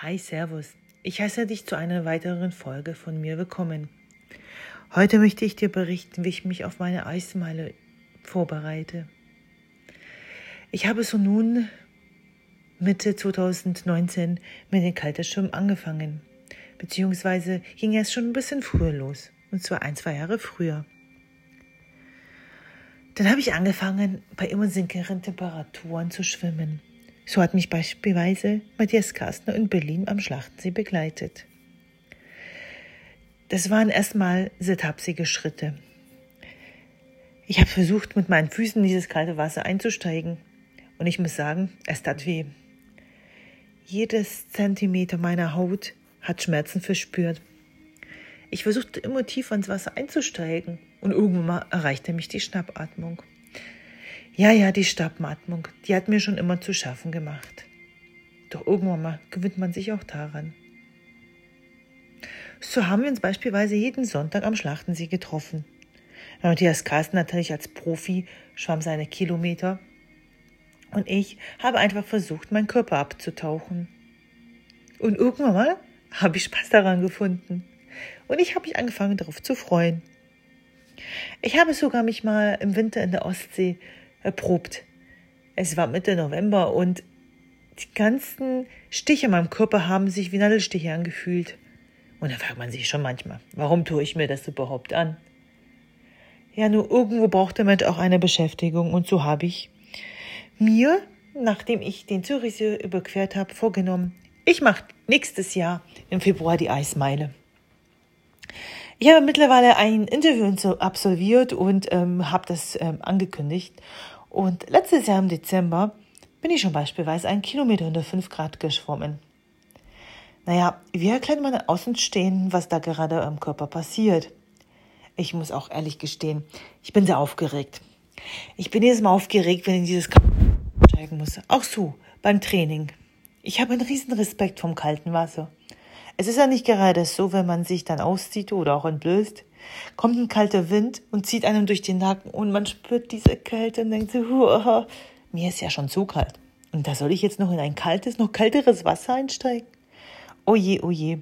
Hi, Servus. Ich heiße dich zu einer weiteren Folge von mir willkommen. Heute möchte ich dir berichten, wie ich mich auf meine Eismeile vorbereite. Ich habe so nun Mitte 2019 mit den Kalterschwimmen angefangen. Beziehungsweise ging es schon ein bisschen früher los. Und zwar ein, zwei Jahre früher. Dann habe ich angefangen, bei immer sinkenden Temperaturen zu schwimmen. So hat mich beispielsweise Matthias Kastner in Berlin am Schlachtensee begleitet. Das waren erstmal sehr tapsige Schritte. Ich habe versucht, mit meinen Füßen in dieses kalte Wasser einzusteigen. Und ich muss sagen, es tat weh. Jedes Zentimeter meiner Haut hat Schmerzen verspürt. Ich versuchte immer tiefer ins Wasser einzusteigen und irgendwann erreichte mich die Schnappatmung. Ja, ja, die Schnappatmung, die hat mir schon immer zu schaffen gemacht. Doch irgendwann mal gewöhnt man sich auch daran. So haben wir uns beispielsweise jeden Sonntag am Schlachtensee getroffen. Matthias Carsten natürlich als Profi schwamm seine Kilometer und ich habe einfach versucht, meinen Körper abzutauchen. Und irgendwann mal habe ich Spaß daran gefunden. Und ich habe mich angefangen, darauf zu freuen. Ich habe sogar mich mal im Winter in der Ostsee erprobt. Es war Mitte November und die ganzen Stiche in meinem Körper haben sich wie Nadelstiche angefühlt. Und da fragt man sich schon manchmal, warum tue ich mir das überhaupt an? Ja, nur irgendwo braucht der Mensch auch eine Beschäftigung und so habe ich mir, nachdem ich den Zürichsee überquert habe, vorgenommen, ich mache nächstes Jahr im Februar die Eismeile. Ich habe mittlerweile ein Interview absolviert und ähm, habe das ähm, angekündigt. Und letztes Jahr im Dezember bin ich schon beispielsweise einen Kilometer unter 5 Grad geschwommen. Naja, wie erklärt man Außenstehenden, was da gerade im Körper passiert? Ich muss auch ehrlich gestehen, ich bin sehr aufgeregt. Ich bin jedes Mal aufgeregt, wenn ich dieses steigen muss. Auch so, beim Training. Ich habe einen riesen Respekt vom kalten Wasser. Es ist ja nicht gerade so, wenn man sich dann auszieht oder auch entblößt, kommt ein kalter Wind und zieht einem durch den Nacken und man spürt diese Kälte und denkt so, mir ist ja schon zu kalt. Und da soll ich jetzt noch in ein kaltes, noch kälteres Wasser einsteigen? Oh je, oh je.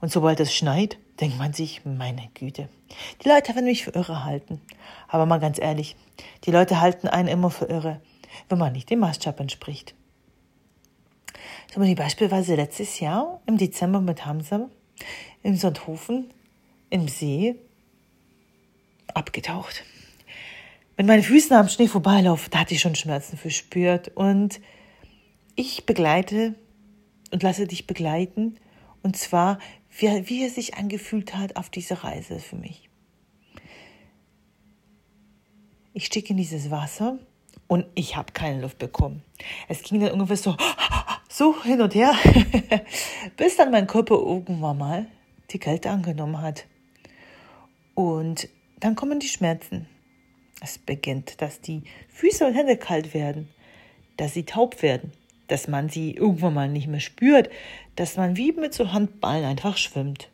Und sobald es schneit, denkt man sich, meine Güte. Die Leute werden mich für irre halten. Aber mal ganz ehrlich, die Leute halten einen immer für irre, wenn man nicht dem Maßstab entspricht. So bin ich beispielsweise letztes Jahr im Dezember mit Hamza im Sonthofen im See abgetaucht. Wenn meine Füße am Schnee vorbeilaufen, da hatte ich schon Schmerzen verspürt. Und ich begleite und lasse dich begleiten und zwar, wie, wie er sich angefühlt hat auf dieser Reise für mich. Ich stieg in dieses Wasser und ich habe keine Luft bekommen. Es ging dann ungefähr so, so hin und her, bis dann mein Körper irgendwann mal die Kälte angenommen hat. Und dann kommen die Schmerzen. Es beginnt, dass die Füße und Hände kalt werden, dass sie taub werden, dass man sie irgendwann mal nicht mehr spürt, dass man wie mit so Handballen einfach schwimmt.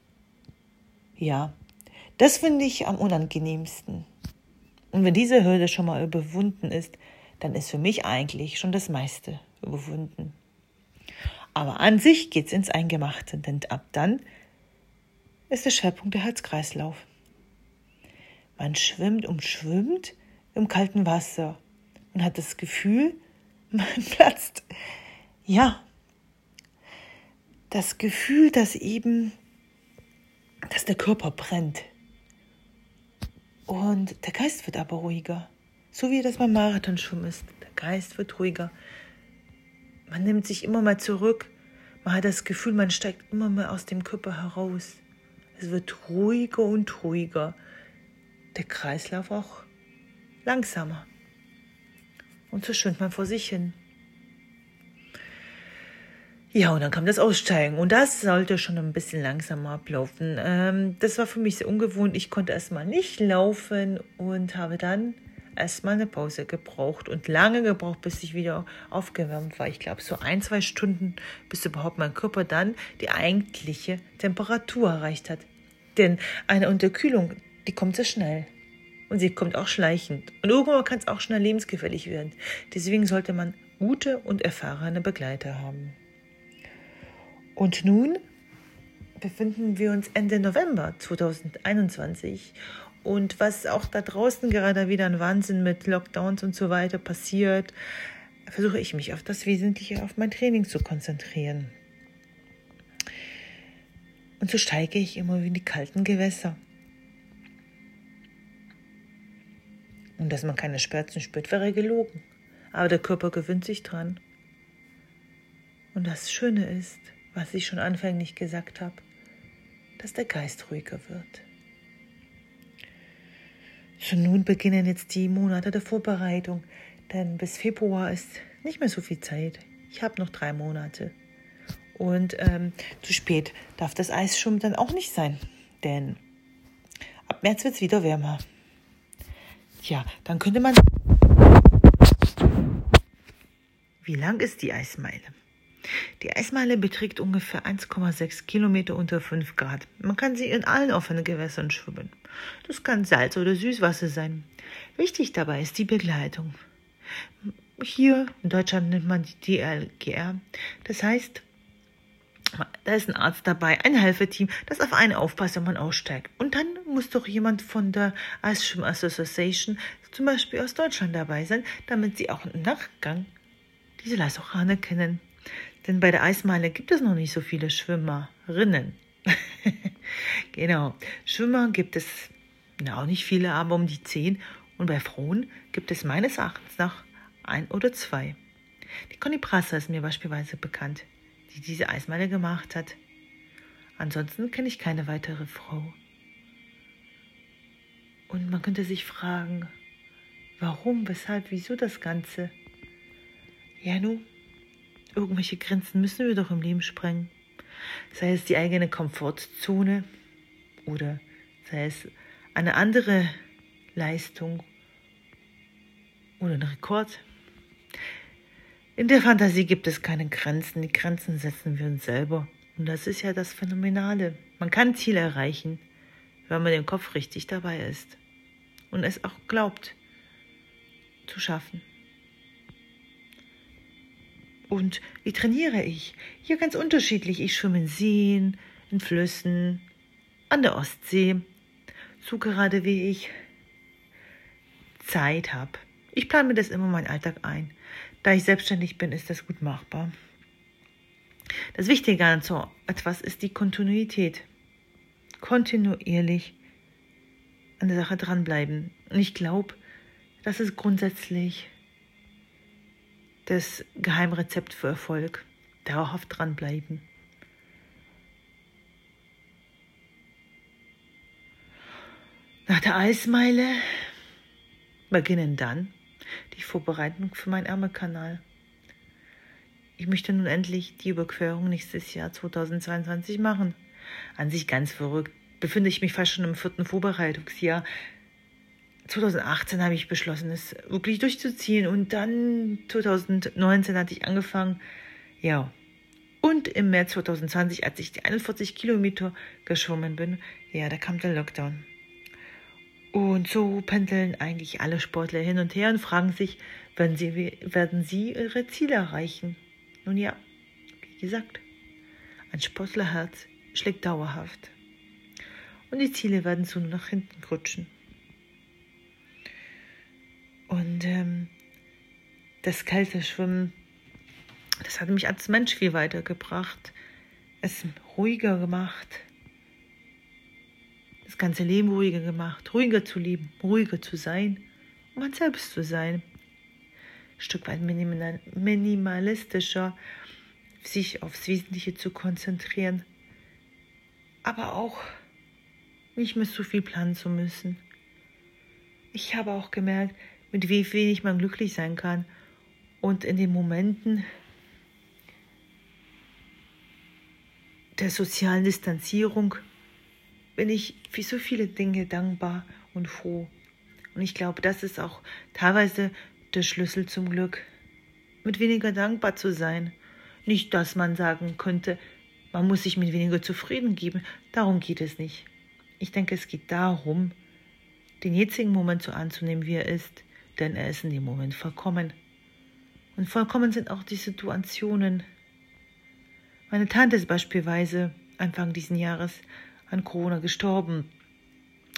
Ja, das finde ich am unangenehmsten. Und wenn diese Hürde schon mal überwunden ist, dann ist für mich eigentlich schon das meiste überwunden. Aber an sich geht's ins Eingemachte, denn ab dann ist der Schwerpunkt der Herzkreislauf. Man schwimmt und schwimmt im kalten Wasser und hat das Gefühl, man platzt ja, das Gefühl, dass eben, dass der Körper brennt. Und der Geist wird aber ruhiger. So wie das beim Marathonschwimmen ist. Der Geist wird ruhiger. Man nimmt sich immer mal zurück. Man hat das Gefühl, man steigt immer mehr aus dem Körper heraus. Es wird ruhiger und ruhiger. Der Kreislauf auch langsamer. Und so schwimmt man vor sich hin. Ja, und dann kam das Aussteigen und das sollte schon ein bisschen langsamer ablaufen. Ähm, das war für mich sehr ungewohnt. Ich konnte erstmal nicht laufen und habe dann erstmal eine Pause gebraucht und lange gebraucht, bis ich wieder aufgewärmt war. Ich glaube, so ein, zwei Stunden, bis überhaupt mein Körper dann die eigentliche Temperatur erreicht hat. Denn eine Unterkühlung, die kommt sehr schnell. Und sie kommt auch schleichend. Und irgendwann kann es auch schnell lebensgefährlich werden. Deswegen sollte man gute und erfahrene Begleiter haben. Und nun befinden wir uns Ende November 2021 und was auch da draußen gerade wieder ein Wahnsinn mit Lockdowns und so weiter passiert, versuche ich mich auf das Wesentliche, auf mein Training zu konzentrieren. Und so steige ich immer in die kalten Gewässer. Und dass man keine Schmerzen spürt, wäre gelogen. Aber der Körper gewöhnt sich dran. Und das Schöne ist, was ich schon anfänglich gesagt habe, dass der Geist ruhiger wird. Schon nun beginnen jetzt die Monate der Vorbereitung, denn bis Februar ist nicht mehr so viel Zeit. Ich habe noch drei Monate. Und ähm, zu spät darf das Eis schon dann auch nicht sein, denn ab März wird es wieder wärmer. Tja, dann könnte man. Wie lang ist die Eismeile? Die Eismeile beträgt ungefähr 1,6 Kilometer unter 5 Grad. Man kann sie in allen offenen Gewässern schwimmen. Das kann Salz- oder Süßwasser sein. Wichtig dabei ist die Begleitung. Hier in Deutschland nennt man die DLGR. Das heißt, da ist ein Arzt dabei, ein Helferteam, das auf einen aufpasst, wenn man aussteigt. Und dann muss doch jemand von der Ice Swim Association, zum Beispiel aus Deutschland, dabei sein, damit sie auch im Nachgang diese Leistung anerkennen. Denn bei der Eismeile gibt es noch nicht so viele Schwimmerinnen. genau. Schwimmer gibt es na, auch nicht viele, aber um die zehn. Und bei Frauen gibt es meines Erachtens nach ein oder zwei. Die Conny Prasser ist mir beispielsweise bekannt, die diese Eismeile gemacht hat. Ansonsten kenne ich keine weitere Frau. Und man könnte sich fragen, warum, weshalb, wieso das Ganze? Ja, nun, irgendwelche Grenzen müssen wir doch im Leben sprengen. Sei es die eigene Komfortzone oder sei es eine andere Leistung oder ein Rekord. In der Fantasie gibt es keine Grenzen. Die Grenzen setzen wir uns selber. Und das ist ja das Phänomenale. Man kann Ziele erreichen, wenn man den Kopf richtig dabei ist und es auch glaubt zu schaffen. Und wie trainiere ich? Hier ganz unterschiedlich. Ich schwimme in Seen, in Flüssen, an der Ostsee, so gerade wie ich Zeit habe. Ich plane mir das immer meinen Alltag ein. Da ich selbstständig bin, ist das gut machbar. Das Wichtige an so etwas ist die Kontinuität. Kontinuierlich an der Sache dranbleiben. Und ich glaube, das ist grundsätzlich das Geheimrezept für Erfolg. Dauerhaft dranbleiben. Nach der Eismeile beginnen dann die Vorbereitung für meinen Ärmelkanal. Ich möchte nun endlich die Überquerung nächstes Jahr 2022 machen. An sich ganz verrückt. Befinde ich mich fast schon im vierten Vorbereitungsjahr. 2018 habe ich beschlossen, es wirklich durchzuziehen und dann 2019 hatte ich angefangen. Ja. Und im März 2020, als ich die 41 Kilometer geschwommen bin, ja, da kam der Lockdown. Und so pendeln eigentlich alle Sportler hin und her und fragen sich, werden sie, werden sie ihre Ziele erreichen? Nun ja, wie gesagt, ein Sportlerherz schlägt dauerhaft. Und die Ziele werden so nach hinten rutschen. Und ähm, das kalte Schwimmen, das hat mich als Mensch viel weitergebracht, es ruhiger gemacht, das ganze Leben ruhiger gemacht, ruhiger zu leben, ruhiger zu sein, um man selbst zu sein. Ein Stück weit minimalistischer, sich aufs Wesentliche zu konzentrieren, aber auch nicht mehr so viel planen zu müssen. Ich habe auch gemerkt, mit wie wenig man glücklich sein kann und in den Momenten der sozialen Distanzierung bin ich für so viele Dinge dankbar und froh. Und ich glaube, das ist auch teilweise der Schlüssel zum Glück, mit weniger dankbar zu sein. Nicht, dass man sagen könnte, man muss sich mit weniger zufrieden geben. Darum geht es nicht. Ich denke, es geht darum, den jetzigen Moment so anzunehmen, wie er ist, denn er ist in dem Moment vollkommen. Und vollkommen sind auch die Situationen. Meine Tante ist beispielsweise Anfang diesen Jahres an Corona gestorben.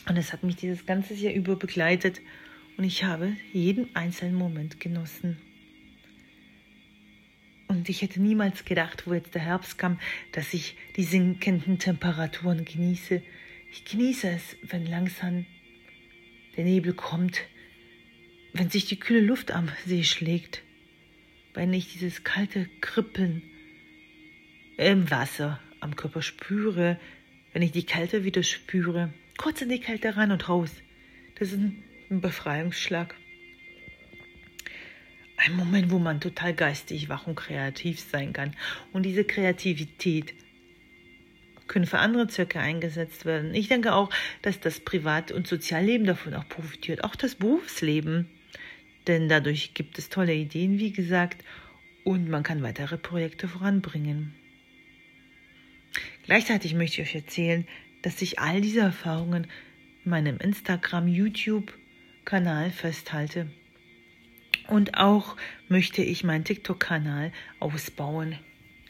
Und es hat mich dieses ganze Jahr über begleitet und ich habe jeden einzelnen Moment genossen. Und ich hätte niemals gedacht, wo jetzt der Herbst kam, dass ich die sinkenden Temperaturen genieße. Ich genieße es, wenn langsam der Nebel kommt, wenn sich die kühle Luft am See schlägt, wenn ich dieses kalte Kribbeln im Wasser am Körper spüre, wenn ich die Kälte wieder spüre, kurz in die Kälte rein und raus. Das ist ein Befreiungsschlag. Ein Moment, wo man total geistig wach und kreativ sein kann. Und diese Kreativität können für andere Zwecke eingesetzt werden. Ich denke auch, dass das Privat- und Sozialleben davon auch profitiert, auch das Berufsleben. Denn dadurch gibt es tolle Ideen, wie gesagt, und man kann weitere Projekte voranbringen. Gleichzeitig möchte ich euch erzählen, dass ich all diese Erfahrungen in meinem Instagram, YouTube-Kanal festhalte. Und auch möchte ich meinen TikTok-Kanal ausbauen.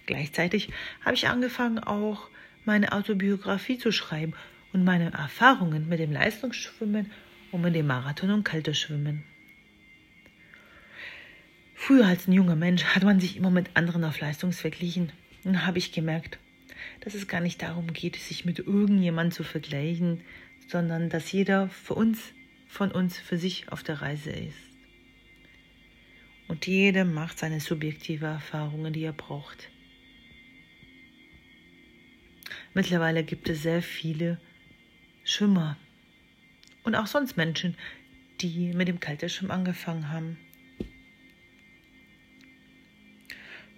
Gleichzeitig habe ich angefangen, auch meine Autobiografie zu schreiben und meine Erfahrungen mit dem Leistungsschwimmen und mit dem Marathon und Kälteschwimmen. Früher als ein junger Mensch hat man sich immer mit anderen auf Leistung verglichen. Dann habe ich gemerkt, dass es gar nicht darum geht, sich mit irgendjemandem zu vergleichen, sondern dass jeder für uns, von uns für sich auf der Reise ist. Und jeder macht seine subjektive Erfahrungen, die er braucht. Mittlerweile gibt es sehr viele Schwimmer und auch sonst Menschen, die mit dem Kälteschwimmen angefangen haben.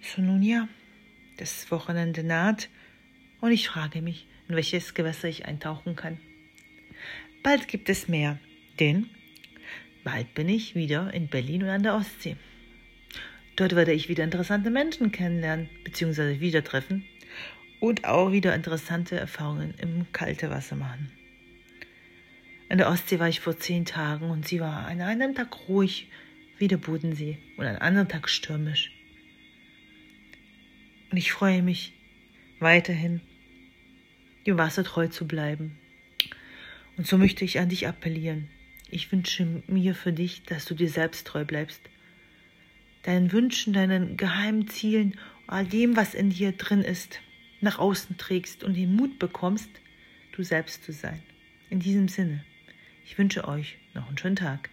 So nun ja, das Wochenende naht und ich frage mich, in welches Gewässer ich eintauchen kann. Bald gibt es mehr, denn bald bin ich wieder in Berlin und an der Ostsee. Dort werde ich wieder interessante Menschen kennenlernen bzw. wieder treffen und auch wieder interessante Erfahrungen im kalten Wasser machen. An der Ostsee war ich vor zehn Tagen und sie war an einem Tag ruhig wie der Bodensee und an einem anderen Tag stürmisch. Und ich freue mich weiterhin, dem Wasser treu zu bleiben. Und so möchte ich an dich appellieren. Ich wünsche mir für dich, dass du dir selbst treu bleibst. Deinen Wünschen, deinen geheimen Zielen, all dem, was in dir drin ist nach außen trägst und den Mut bekommst, du selbst zu sein. In diesem Sinne, ich wünsche euch noch einen schönen Tag.